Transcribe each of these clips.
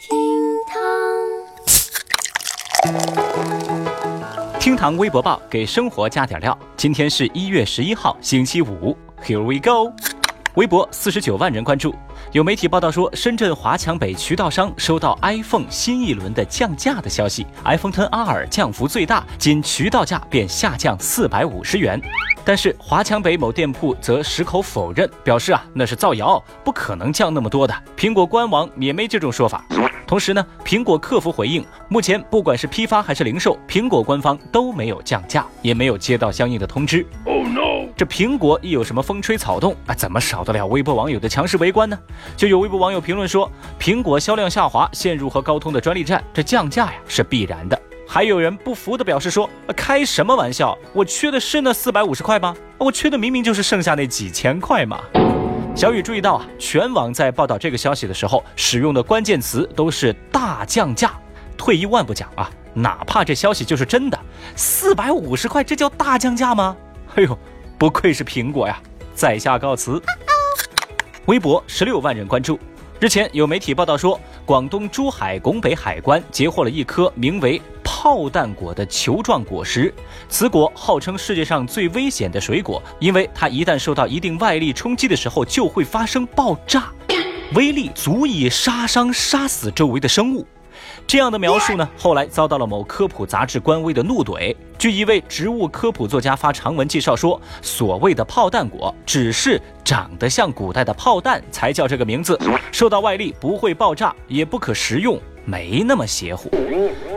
厅堂厅堂微博报给生活加点料。今天是一月十一号，星期五。Here we go。微博四十九万人关注。有媒体报道说，深圳华强北渠道商收到 iPhone 新一轮的降价的消息，iPhone 10R 降幅最大，仅渠道价便下降四百五十元。但是华强北某店铺则矢口否认，表示啊那是造谣，不可能降那么多的。苹果官网也没这种说法。同时呢，苹果客服回应，目前不管是批发还是零售，苹果官方都没有降价，也没有接到相应的通知。这苹果一有什么风吹草动啊，怎么少得了微博网友的强势围观呢？就有微博网友评论说，苹果销量下滑，陷入和高通的专利战，这降价呀是必然的。还有人不服的表示说，开什么玩笑？我缺的是那四百五十块吗？我缺的明明就是剩下那几千块嘛。小雨注意到啊，全网在报道这个消息的时候，使用的关键词都是大降价。退一万步讲啊，哪怕这消息就是真的，四百五十块，这叫大降价吗？哎呦，不愧是苹果呀！在下告辞。微博十六万人关注。日前有媒体报道说，广东珠海拱北海关截获了一颗名为。炮弹果的球状果实，此果号称世界上最危险的水果，因为它一旦受到一定外力冲击的时候，就会发生爆炸，威力足以杀伤、杀死周围的生物。这样的描述呢，后来遭到了某科普杂志官微的怒怼。据一位植物科普作家发长文介绍说，所谓的炮弹果，只是长得像古代的炮弹才叫这个名字，受到外力不会爆炸，也不可食用。没那么邪乎，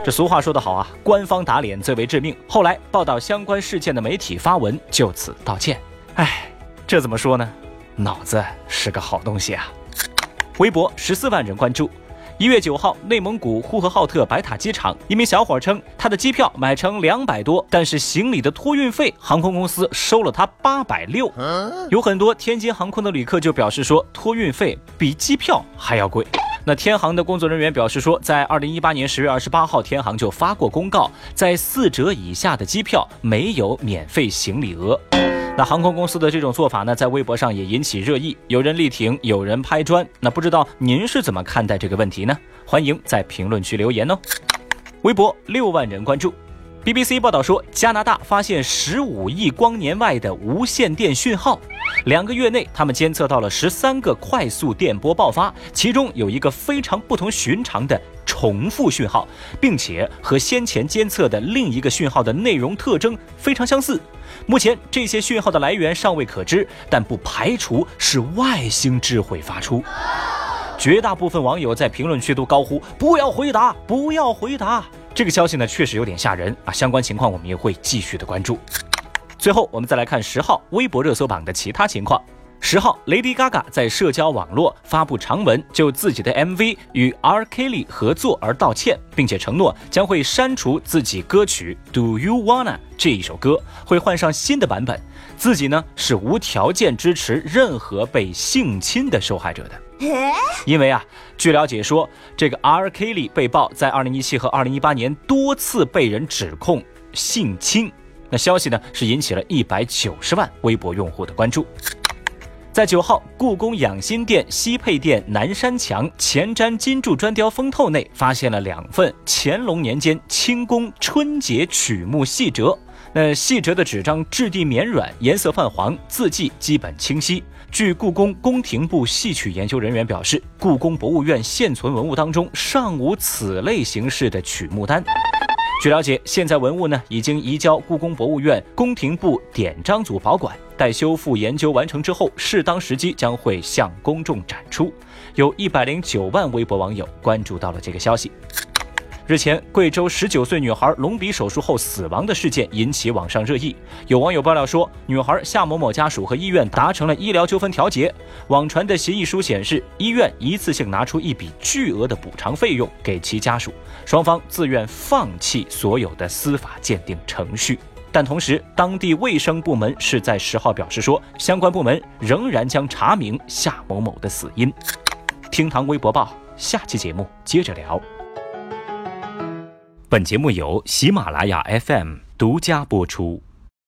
这俗话说得好啊，官方打脸最为致命。后来报道相关事件的媒体发文就此道歉。哎，这怎么说呢？脑子是个好东西啊。微博十四万人关注。一月九号，内蒙古呼和浩特白塔机场，一名小伙称他的机票买成两百多，但是行李的托运费，航空公司收了他八百六。有很多天津航空的旅客就表示说，托运费比机票还要贵。那天航的工作人员表示说，在二零一八年十月二十八号，天航就发过公告，在四折以下的机票没有免费行李额。那航空公司的这种做法呢，在微博上也引起热议，有人力挺，有人拍砖。那不知道您是怎么看待这个问题呢？欢迎在评论区留言哦。微博六万人关注。BBC 报道说，加拿大发现十五亿光年外的无线电讯号。两个月内，他们监测到了十三个快速电波爆发，其中有一个非常不同寻常的重复讯号，并且和先前监测的另一个讯号的内容特征非常相似。目前，这些讯号的来源尚未可知，但不排除是外星智慧发出。绝大部分网友在评论区都高呼：“不要回答，不要回答！”这个消息呢，确实有点吓人啊！相关情况我们也会继续的关注。最后，我们再来看十号微博热搜榜的其他情况。十号，Lady Gaga 在社交网络发布长文，就自己的 MV 与 R Kelly 合作而道歉，并且承诺将会删除自己歌曲 Do You Wanna 这一首歌，会换上新的版本。自己呢是无条件支持任何被性侵的受害者的。因为啊，据了解说，这个 R Kelly 被曝在2017和2018年多次被人指控性侵，那消息呢是引起了一百九十万微博用户的关注。在九号，故宫养心殿西配殿南山墙前瞻金柱砖雕封透内，发现了两份乾隆年间清宫春节曲目细折。那细折的纸张质地绵软，颜色泛黄，字迹基本清晰。据故宫宫廷部戏曲研究人员表示，故宫博物院现存文物当中尚无此类形式的曲目单。据了解，现在文物呢已经移交故宫博物院宫廷部典章组保管，待修复研究完成之后，适当时机将会向公众展出。有一百零九万微博网友关注到了这个消息。日前，贵州十九岁女孩隆鼻手术后死亡的事件引起网上热议。有网友爆料说，女孩夏某某家属和医院达成了医疗纠纷调解。网传的协议书显示，医院一次性拿出一笔巨额的补偿费用给其家属，双方自愿放弃所有的司法鉴定程序。但同时，当地卫生部门是在十号表示说，相关部门仍然将查明夏某某的死因。厅堂微博报，下期节目接着聊。本节目由喜马拉雅 FM 独家播出。